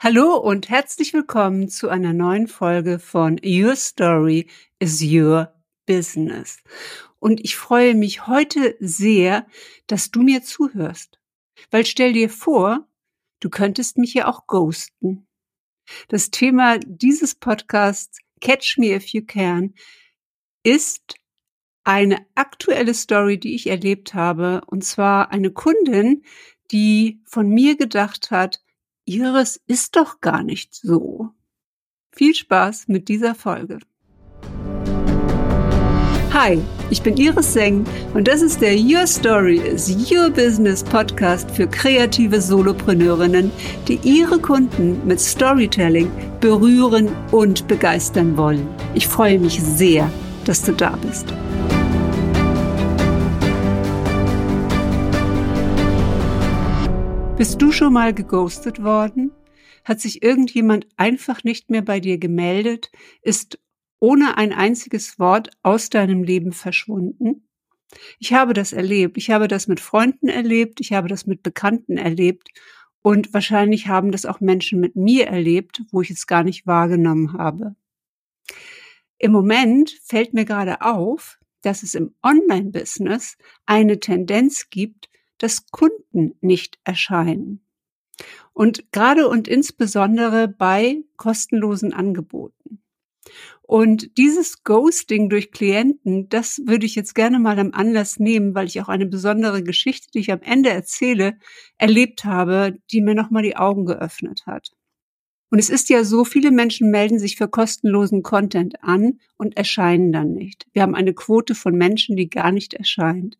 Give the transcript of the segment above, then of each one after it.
Hallo und herzlich willkommen zu einer neuen Folge von Your Story is Your Business. Und ich freue mich heute sehr, dass du mir zuhörst. Weil stell dir vor, du könntest mich ja auch ghosten. Das Thema dieses Podcasts Catch Me If You Can ist eine aktuelle Story, die ich erlebt habe. Und zwar eine Kundin, die von mir gedacht hat, Ihres ist doch gar nicht so. Viel Spaß mit dieser Folge. Hi, ich bin Iris Seng und das ist der Your Story is Your Business Podcast für kreative Solopreneurinnen, die ihre Kunden mit Storytelling berühren und begeistern wollen. Ich freue mich sehr, dass du da bist. Bist du schon mal geghostet worden? Hat sich irgendjemand einfach nicht mehr bei dir gemeldet, ist ohne ein einziges Wort aus deinem Leben verschwunden? Ich habe das erlebt. Ich habe das mit Freunden erlebt. Ich habe das mit Bekannten erlebt. Und wahrscheinlich haben das auch Menschen mit mir erlebt, wo ich es gar nicht wahrgenommen habe. Im Moment fällt mir gerade auf, dass es im Online-Business eine Tendenz gibt, dass Kunden nicht erscheinen. Und gerade und insbesondere bei kostenlosen Angeboten. Und dieses Ghosting durch Klienten, das würde ich jetzt gerne mal am Anlass nehmen, weil ich auch eine besondere Geschichte, die ich am Ende erzähle, erlebt habe, die mir nochmal die Augen geöffnet hat. Und es ist ja so, viele Menschen melden sich für kostenlosen Content an und erscheinen dann nicht. Wir haben eine Quote von Menschen, die gar nicht erscheint.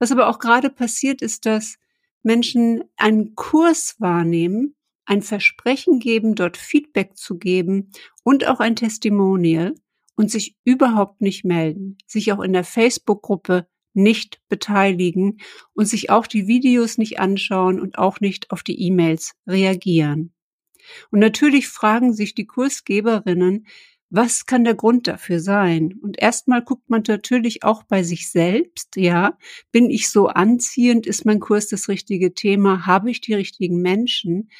Was aber auch gerade passiert, ist, dass Menschen einen Kurs wahrnehmen, ein Versprechen geben, dort Feedback zu geben und auch ein Testimonial und sich überhaupt nicht melden, sich auch in der Facebook-Gruppe nicht beteiligen und sich auch die Videos nicht anschauen und auch nicht auf die E-Mails reagieren. Und natürlich fragen sich die Kursgeberinnen, was kann der Grund dafür sein? Und erstmal guckt man natürlich auch bei sich selbst, ja, bin ich so anziehend, ist mein Kurs das richtige Thema, habe ich die richtigen Menschen?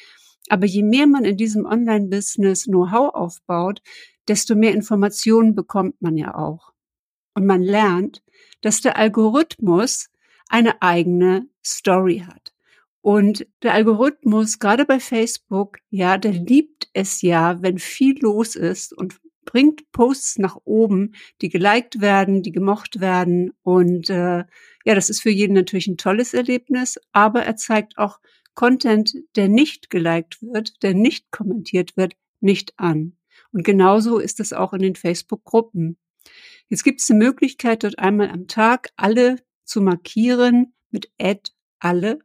Aber je mehr man in diesem Online-Business Know-how aufbaut, desto mehr Informationen bekommt man ja auch. Und man lernt, dass der Algorithmus eine eigene Story hat. Und der Algorithmus, gerade bei Facebook, ja, der liebt es ja, wenn viel los ist und bringt Posts nach oben, die geliked werden, die gemocht werden. Und äh, ja, das ist für jeden natürlich ein tolles Erlebnis, aber er zeigt auch Content, der nicht geliked wird, der nicht kommentiert wird, nicht an. Und genauso ist es auch in den Facebook-Gruppen. Jetzt gibt es eine Möglichkeit, dort einmal am Tag alle zu markieren mit Add alle.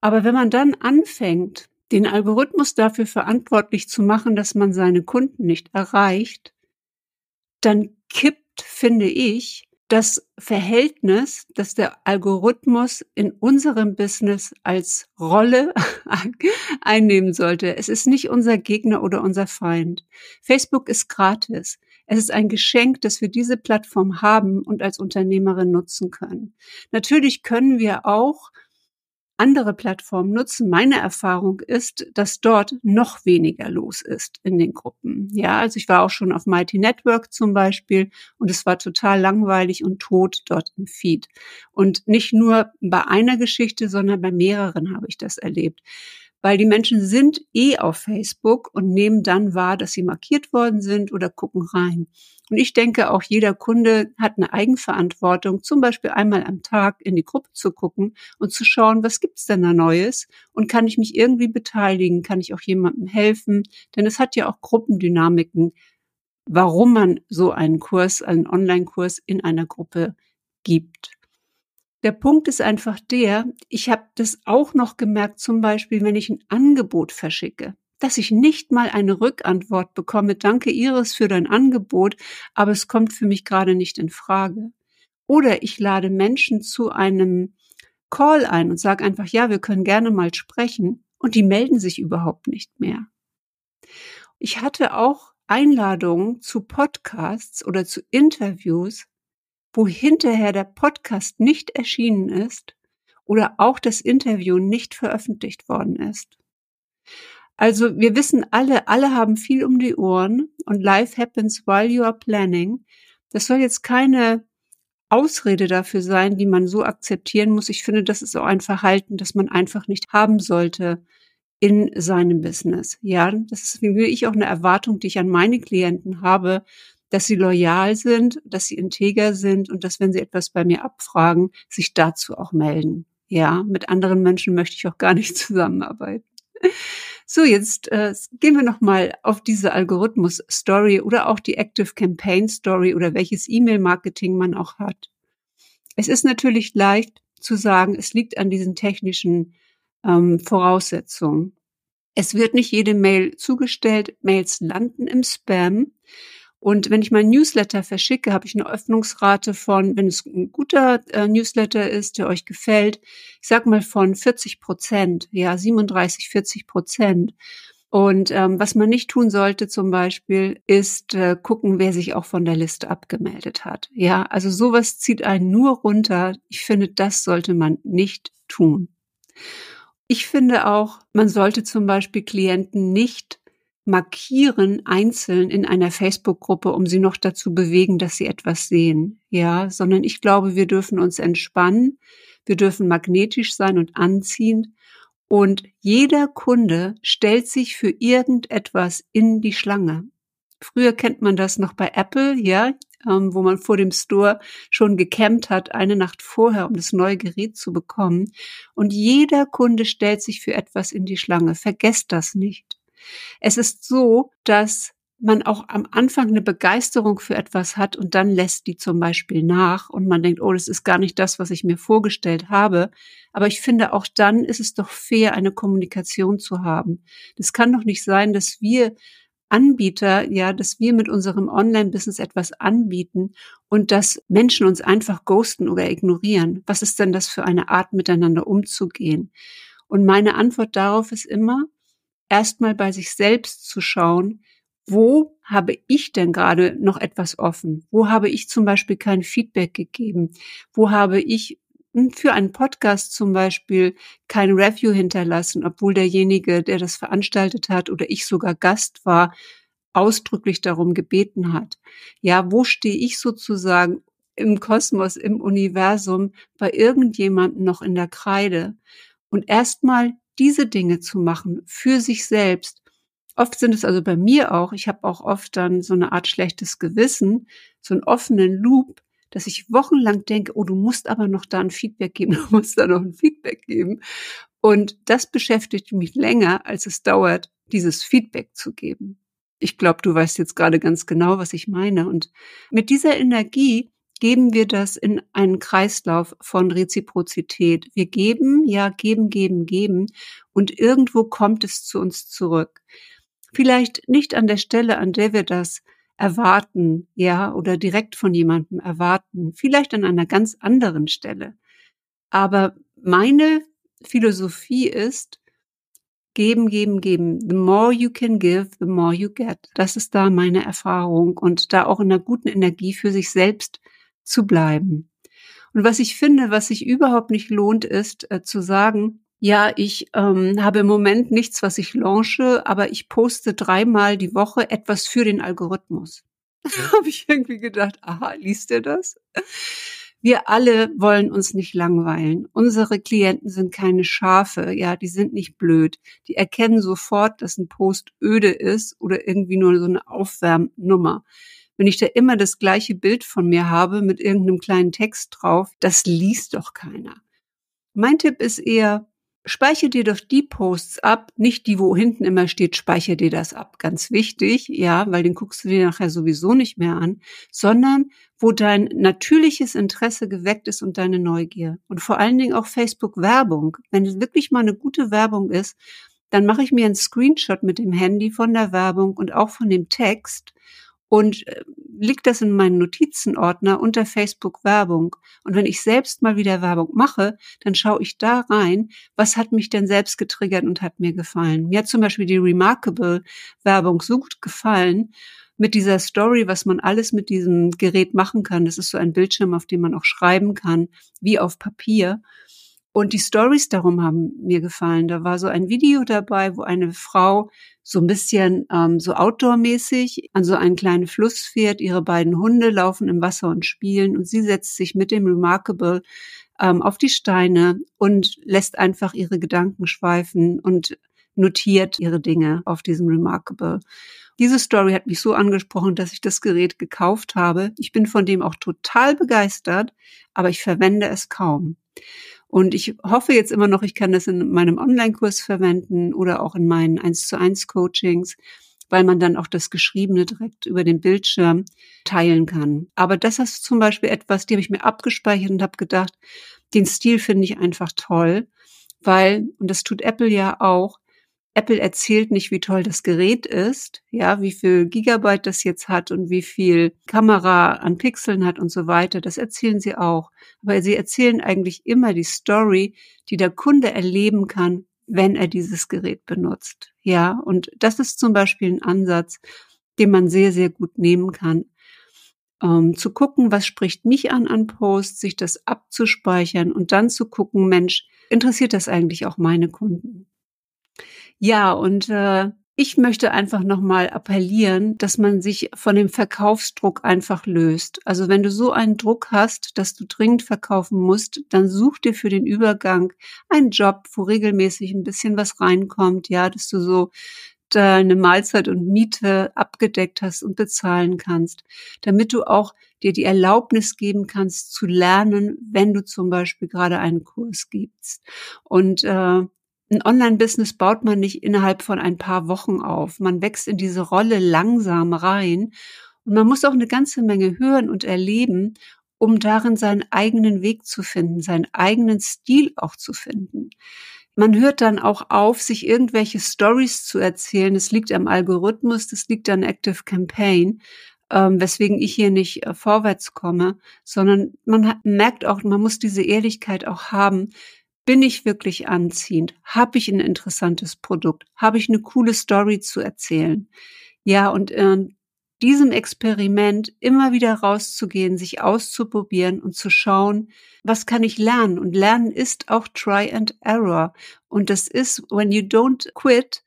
Aber wenn man dann anfängt, den Algorithmus dafür verantwortlich zu machen, dass man seine Kunden nicht erreicht, dann kippt, finde ich, das Verhältnis, das der Algorithmus in unserem Business als Rolle einnehmen sollte. Es ist nicht unser Gegner oder unser Feind. Facebook ist gratis. Es ist ein Geschenk, dass wir diese Plattform haben und als Unternehmerin nutzen können. Natürlich können wir auch andere Plattformen nutzen. Meine Erfahrung ist, dass dort noch weniger los ist in den Gruppen. Ja, also ich war auch schon auf Mighty Network zum Beispiel und es war total langweilig und tot dort im Feed. Und nicht nur bei einer Geschichte, sondern bei mehreren habe ich das erlebt weil die Menschen sind eh auf Facebook und nehmen dann wahr, dass sie markiert worden sind oder gucken rein. Und ich denke, auch jeder Kunde hat eine Eigenverantwortung, zum Beispiel einmal am Tag in die Gruppe zu gucken und zu schauen, was gibt's denn da Neues und kann ich mich irgendwie beteiligen, kann ich auch jemandem helfen, denn es hat ja auch Gruppendynamiken, warum man so einen Kurs, einen Online-Kurs in einer Gruppe gibt. Der Punkt ist einfach der, ich habe das auch noch gemerkt, zum Beispiel, wenn ich ein Angebot verschicke, dass ich nicht mal eine Rückantwort bekomme, danke Iris für dein Angebot, aber es kommt für mich gerade nicht in Frage. Oder ich lade Menschen zu einem Call ein und sage einfach, ja, wir können gerne mal sprechen und die melden sich überhaupt nicht mehr. Ich hatte auch Einladungen zu Podcasts oder zu Interviews, wo hinterher der Podcast nicht erschienen ist oder auch das Interview nicht veröffentlicht worden ist. Also wir wissen alle, alle haben viel um die Ohren und life happens while you are planning. Das soll jetzt keine Ausrede dafür sein, die man so akzeptieren muss. Ich finde, das ist auch ein Verhalten, das man einfach nicht haben sollte in seinem Business. Ja, das ist wie ich auch eine Erwartung, die ich an meine Klienten habe, dass sie loyal sind, dass sie integer sind und dass, wenn sie etwas bei mir abfragen, sich dazu auch melden. Ja, mit anderen Menschen möchte ich auch gar nicht zusammenarbeiten. So, jetzt äh, gehen wir nochmal auf diese Algorithmus-Story oder auch die Active Campaign Story oder welches E-Mail-Marketing man auch hat. Es ist natürlich leicht zu sagen, es liegt an diesen technischen ähm, Voraussetzungen. Es wird nicht jede Mail zugestellt, Mails landen im Spam. Und wenn ich mein Newsletter verschicke, habe ich eine Öffnungsrate von, wenn es ein guter äh, Newsletter ist, der euch gefällt, ich sag mal von 40 Prozent, ja 37, 40 Prozent. Und ähm, was man nicht tun sollte zum Beispiel, ist äh, gucken, wer sich auch von der Liste abgemeldet hat. Ja, also sowas zieht einen nur runter. Ich finde, das sollte man nicht tun. Ich finde auch, man sollte zum Beispiel Klienten nicht markieren einzeln in einer Facebook-Gruppe, um sie noch dazu bewegen, dass sie etwas sehen. Ja, sondern ich glaube, wir dürfen uns entspannen. Wir dürfen magnetisch sein und anziehend. Und jeder Kunde stellt sich für irgendetwas in die Schlange. Früher kennt man das noch bei Apple, ja, ähm, wo man vor dem Store schon gecampt hat, eine Nacht vorher, um das neue Gerät zu bekommen. Und jeder Kunde stellt sich für etwas in die Schlange. Vergesst das nicht. Es ist so, dass man auch am Anfang eine Begeisterung für etwas hat und dann lässt die zum Beispiel nach und man denkt, oh, das ist gar nicht das, was ich mir vorgestellt habe. Aber ich finde, auch dann ist es doch fair, eine Kommunikation zu haben. Das kann doch nicht sein, dass wir Anbieter, ja, dass wir mit unserem Online-Business etwas anbieten und dass Menschen uns einfach ghosten oder ignorieren. Was ist denn das für eine Art, miteinander umzugehen? Und meine Antwort darauf ist immer, erstmal bei sich selbst zu schauen, wo habe ich denn gerade noch etwas offen? Wo habe ich zum Beispiel kein Feedback gegeben? Wo habe ich hm, für einen Podcast zum Beispiel kein Review hinterlassen, obwohl derjenige, der das veranstaltet hat oder ich sogar Gast war, ausdrücklich darum gebeten hat. Ja, wo stehe ich sozusagen im Kosmos, im Universum bei irgendjemandem noch in der Kreide? Und erstmal diese Dinge zu machen für sich selbst. Oft sind es also bei mir auch, ich habe auch oft dann so eine Art schlechtes Gewissen, so einen offenen Loop, dass ich wochenlang denke, oh, du musst aber noch da ein Feedback geben, du musst da noch ein Feedback geben. Und das beschäftigt mich länger, als es dauert, dieses Feedback zu geben. Ich glaube, du weißt jetzt gerade ganz genau, was ich meine. Und mit dieser Energie geben wir das in einen Kreislauf von Reziprozität. Wir geben, ja, geben, geben, geben und irgendwo kommt es zu uns zurück. Vielleicht nicht an der Stelle, an der wir das erwarten, ja, oder direkt von jemandem erwarten, vielleicht an einer ganz anderen Stelle. Aber meine Philosophie ist, geben, geben, geben. The more you can give, the more you get. Das ist da meine Erfahrung und da auch in einer guten Energie für sich selbst zu bleiben. Und was ich finde, was sich überhaupt nicht lohnt, ist äh, zu sagen, ja, ich ähm, habe im Moment nichts, was ich launche, aber ich poste dreimal die Woche etwas für den Algorithmus. Habe ich irgendwie gedacht, aha, liest er das? Wir alle wollen uns nicht langweilen. Unsere Klienten sind keine Schafe, ja, die sind nicht blöd. Die erkennen sofort, dass ein Post öde ist oder irgendwie nur so eine Aufwärmnummer wenn ich da immer das gleiche Bild von mir habe mit irgendeinem kleinen Text drauf, das liest doch keiner. Mein Tipp ist eher, speicher dir doch die Posts ab, nicht die, wo hinten immer steht, speicher dir das ab. Ganz wichtig, ja, weil den guckst du dir nachher sowieso nicht mehr an, sondern wo dein natürliches Interesse geweckt ist und deine Neugier. Und vor allen Dingen auch Facebook-Werbung. Wenn es wirklich mal eine gute Werbung ist, dann mache ich mir einen Screenshot mit dem Handy von der Werbung und auch von dem Text und äh, liegt das in meinen Notizenordner unter Facebook Werbung. Und wenn ich selbst mal wieder Werbung mache, dann schaue ich da rein, was hat mich denn selbst getriggert und hat mir gefallen. Mir hat zum Beispiel die Remarkable Werbung so gut gefallen mit dieser Story, was man alles mit diesem Gerät machen kann. Das ist so ein Bildschirm, auf dem man auch schreiben kann, wie auf Papier. Und die Stories darum haben mir gefallen. Da war so ein Video dabei, wo eine Frau so ein bisschen ähm, so outdoor-mäßig an so einen kleinen Fluss fährt. Ihre beiden Hunde laufen im Wasser und spielen und sie setzt sich mit dem Remarkable ähm, auf die Steine und lässt einfach ihre Gedanken schweifen und notiert ihre Dinge auf diesem Remarkable. Diese Story hat mich so angesprochen, dass ich das Gerät gekauft habe. Ich bin von dem auch total begeistert, aber ich verwende es kaum. Und ich hoffe jetzt immer noch, ich kann das in meinem Online-Kurs verwenden oder auch in meinen 1 zu 1 Coachings, weil man dann auch das Geschriebene direkt über den Bildschirm teilen kann. Aber das ist zum Beispiel etwas, die habe ich mir abgespeichert und habe gedacht, den Stil finde ich einfach toll, weil, und das tut Apple ja auch, Apple erzählt nicht, wie toll das Gerät ist, ja, wie viel Gigabyte das jetzt hat und wie viel Kamera an Pixeln hat und so weiter. Das erzählen sie auch. Aber sie erzählen eigentlich immer die Story, die der Kunde erleben kann, wenn er dieses Gerät benutzt. Ja, und das ist zum Beispiel ein Ansatz, den man sehr, sehr gut nehmen kann. Ähm, zu gucken, was spricht mich an an Posts, sich das abzuspeichern und dann zu gucken, Mensch, interessiert das eigentlich auch meine Kunden? Ja, und äh, ich möchte einfach nochmal appellieren, dass man sich von dem Verkaufsdruck einfach löst. Also wenn du so einen Druck hast, dass du dringend verkaufen musst, dann such dir für den Übergang einen Job, wo regelmäßig ein bisschen was reinkommt, ja, dass du so deine Mahlzeit und Miete abgedeckt hast und bezahlen kannst, damit du auch dir die Erlaubnis geben kannst zu lernen, wenn du zum Beispiel gerade einen Kurs gibst. Und äh, ein Online-Business baut man nicht innerhalb von ein paar Wochen auf. Man wächst in diese Rolle langsam rein und man muss auch eine ganze Menge hören und erleben, um darin seinen eigenen Weg zu finden, seinen eigenen Stil auch zu finden. Man hört dann auch auf, sich irgendwelche Stories zu erzählen. Es liegt am Algorithmus, das liegt an Active Campaign, ähm, weswegen ich hier nicht äh, vorwärts komme, sondern man merkt auch, man muss diese Ehrlichkeit auch haben. Bin ich wirklich anziehend? Habe ich ein interessantes Produkt? Habe ich eine coole Story zu erzählen? Ja, und äh, diesem Experiment immer wieder rauszugehen, sich auszuprobieren und zu schauen, was kann ich lernen? Und lernen ist auch Try and Error. Und das ist, when you don't quit,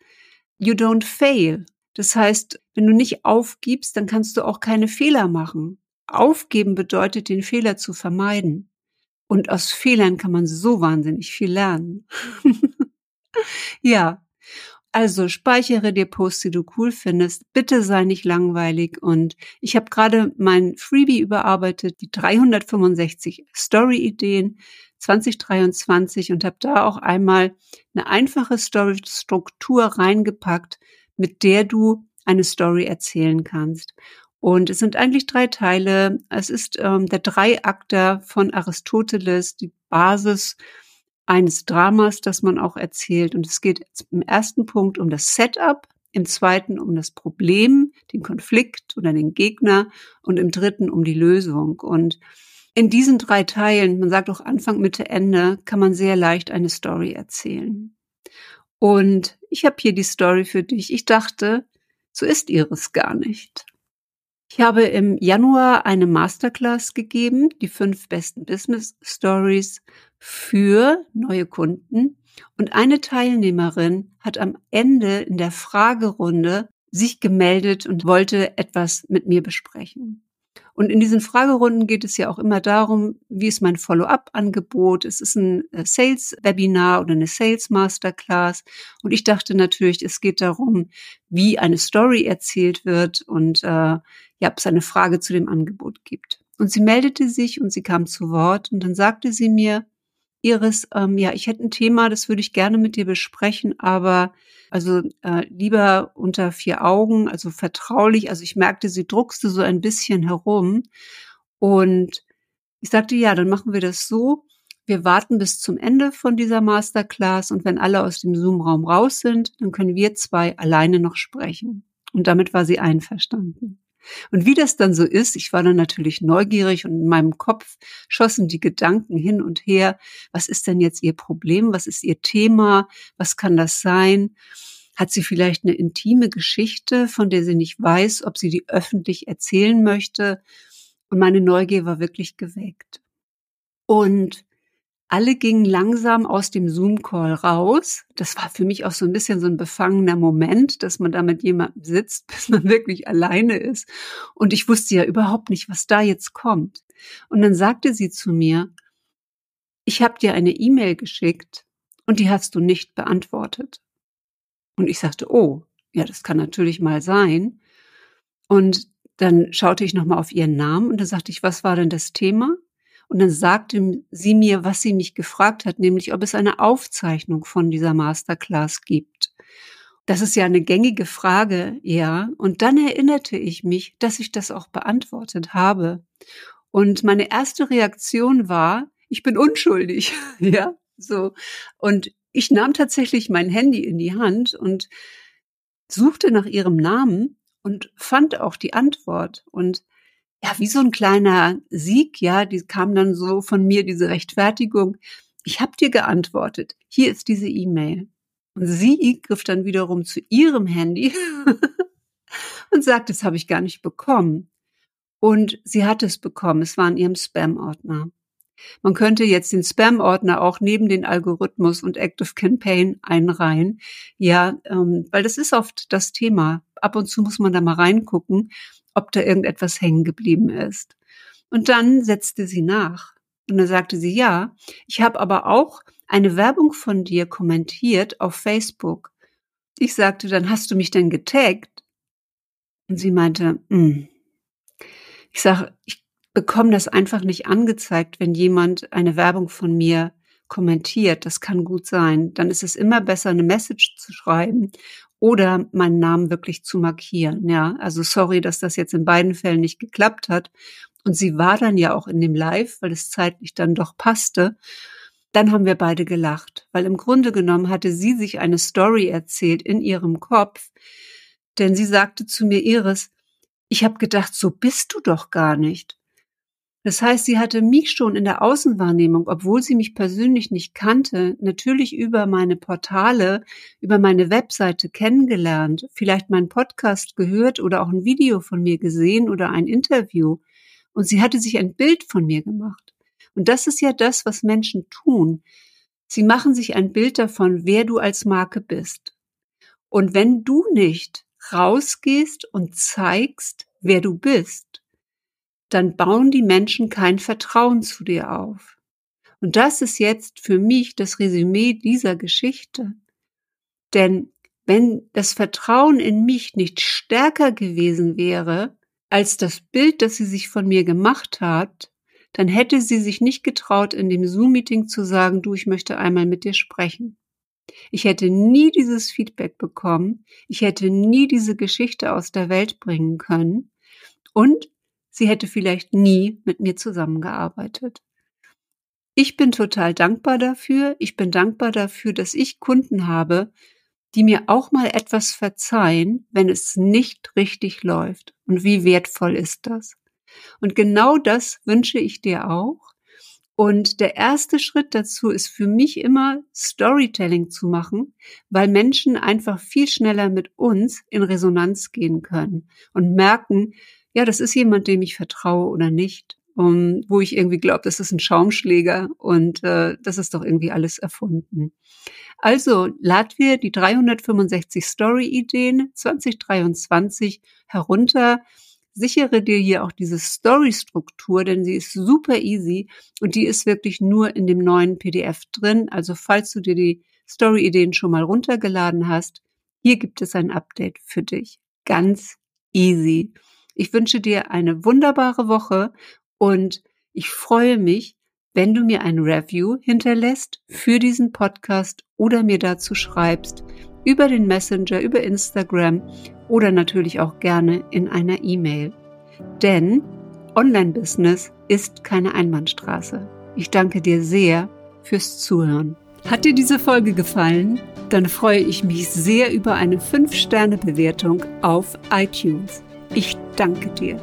you don't fail. Das heißt, wenn du nicht aufgibst, dann kannst du auch keine Fehler machen. Aufgeben bedeutet, den Fehler zu vermeiden. Und aus Fehlern kann man so wahnsinnig viel lernen. ja. Also speichere dir Posts, die du cool findest. Bitte sei nicht langweilig. Und ich habe gerade mein Freebie überarbeitet, die 365 Story-Ideen 2023 und habe da auch einmal eine einfache Story-Struktur reingepackt, mit der du eine Story erzählen kannst. Und es sind eigentlich drei Teile. Es ist ähm, der Dreiakter von Aristoteles, die Basis eines Dramas, das man auch erzählt. Und es geht im ersten Punkt um das Setup, im zweiten um das Problem, den Konflikt oder den Gegner und im dritten um die Lösung. Und in diesen drei Teilen, man sagt auch Anfang, Mitte, Ende, kann man sehr leicht eine Story erzählen. Und ich habe hier die Story für dich. Ich dachte, so ist ihres gar nicht. Ich habe im Januar eine Masterclass gegeben, die fünf besten Business Stories für neue Kunden. Und eine Teilnehmerin hat am Ende in der Fragerunde sich gemeldet und wollte etwas mit mir besprechen. Und in diesen Fragerunden geht es ja auch immer darum, wie ist mein Follow-up-Angebot? Es ist ein äh, Sales-Webinar oder eine Sales-Masterclass. Und ich dachte natürlich, es geht darum, wie eine Story erzählt wird und äh, ja, ob es eine Frage zu dem Angebot gibt. Und sie meldete sich und sie kam zu Wort und dann sagte sie mir, Iris, ähm, ja, ich hätte ein Thema, das würde ich gerne mit dir besprechen, aber also äh, lieber unter vier Augen, also vertraulich. Also ich merkte, sie druckste so ein bisschen herum. Und ich sagte, ja, dann machen wir das so. Wir warten bis zum Ende von dieser Masterclass und wenn alle aus dem Zoom-Raum raus sind, dann können wir zwei alleine noch sprechen. Und damit war sie einverstanden. Und wie das dann so ist, ich war dann natürlich neugierig und in meinem Kopf schossen die Gedanken hin und her. Was ist denn jetzt ihr Problem? Was ist ihr Thema? Was kann das sein? Hat sie vielleicht eine intime Geschichte, von der sie nicht weiß, ob sie die öffentlich erzählen möchte? Und meine Neugier war wirklich geweckt. Und alle gingen langsam aus dem Zoom-Call raus. Das war für mich auch so ein bisschen so ein befangener Moment, dass man da mit jemandem sitzt, bis man wirklich alleine ist. Und ich wusste ja überhaupt nicht, was da jetzt kommt. Und dann sagte sie zu mir, ich habe dir eine E-Mail geschickt und die hast du nicht beantwortet. Und ich sagte, oh, ja, das kann natürlich mal sein. Und dann schaute ich nochmal auf ihren Namen und dann sagte ich, was war denn das Thema? Und dann sagte sie mir, was sie mich gefragt hat, nämlich ob es eine Aufzeichnung von dieser Masterclass gibt. Das ist ja eine gängige Frage, ja. Und dann erinnerte ich mich, dass ich das auch beantwortet habe. Und meine erste Reaktion war, ich bin unschuldig, ja, so. Und ich nahm tatsächlich mein Handy in die Hand und suchte nach ihrem Namen und fand auch die Antwort. Und ja, wie so ein kleiner Sieg, ja, die kam dann so von mir, diese Rechtfertigung. Ich habe dir geantwortet. Hier ist diese E-Mail. Und sie griff dann wiederum zu ihrem Handy und sagt, das habe ich gar nicht bekommen. Und sie hat es bekommen. Es war in ihrem Spam-Ordner. Man könnte jetzt den Spam-Ordner auch neben den Algorithmus und Active Campaign einreihen. Ja, ähm, weil das ist oft das Thema. Ab und zu muss man da mal reingucken ob da irgendetwas hängen geblieben ist. Und dann setzte sie nach. Und dann sagte sie, ja, ich habe aber auch eine Werbung von dir kommentiert auf Facebook. Ich sagte, dann hast du mich denn getaggt? Und sie meinte, mm. ich sage, ich bekomme das einfach nicht angezeigt, wenn jemand eine Werbung von mir kommentiert. Das kann gut sein. Dann ist es immer besser, eine Message zu schreiben oder meinen Namen wirklich zu markieren. Ja, also sorry, dass das jetzt in beiden Fällen nicht geklappt hat. Und sie war dann ja auch in dem Live, weil es zeitlich dann doch passte. Dann haben wir beide gelacht, weil im Grunde genommen hatte sie sich eine Story erzählt in ihrem Kopf, denn sie sagte zu mir, Iris, ich habe gedacht, so bist du doch gar nicht. Das heißt, sie hatte mich schon in der Außenwahrnehmung, obwohl sie mich persönlich nicht kannte, natürlich über meine Portale, über meine Webseite kennengelernt, vielleicht meinen Podcast gehört oder auch ein Video von mir gesehen oder ein Interview. Und sie hatte sich ein Bild von mir gemacht. Und das ist ja das, was Menschen tun. Sie machen sich ein Bild davon, wer du als Marke bist. Und wenn du nicht rausgehst und zeigst, wer du bist, dann bauen die Menschen kein Vertrauen zu dir auf. Und das ist jetzt für mich das Resümee dieser Geschichte. Denn wenn das Vertrauen in mich nicht stärker gewesen wäre als das Bild, das sie sich von mir gemacht hat, dann hätte sie sich nicht getraut, in dem Zoom-Meeting zu sagen, du, ich möchte einmal mit dir sprechen. Ich hätte nie dieses Feedback bekommen, ich hätte nie diese Geschichte aus der Welt bringen können und sie hätte vielleicht nie mit mir zusammengearbeitet. Ich bin total dankbar dafür. Ich bin dankbar dafür, dass ich Kunden habe, die mir auch mal etwas verzeihen, wenn es nicht richtig läuft. Und wie wertvoll ist das? Und genau das wünsche ich dir auch. Und der erste Schritt dazu ist für mich immer Storytelling zu machen, weil Menschen einfach viel schneller mit uns in Resonanz gehen können und merken, ja, das ist jemand, dem ich vertraue oder nicht, um, wo ich irgendwie glaube, das ist ein Schaumschläger und äh, das ist doch irgendwie alles erfunden. Also lad wir die 365 Story-Ideen 2023 herunter. Sichere dir hier auch diese Story-Struktur, denn sie ist super easy und die ist wirklich nur in dem neuen PDF drin. Also falls du dir die Story-Ideen schon mal runtergeladen hast, hier gibt es ein Update für dich. Ganz easy. Ich wünsche dir eine wunderbare Woche und ich freue mich, wenn du mir ein Review hinterlässt für diesen Podcast oder mir dazu schreibst über den Messenger, über Instagram oder natürlich auch gerne in einer E-Mail. Denn Online-Business ist keine Einbahnstraße. Ich danke dir sehr fürs Zuhören. Hat dir diese Folge gefallen? Dann freue ich mich sehr über eine 5-Sterne-Bewertung auf iTunes. Ich danke dir.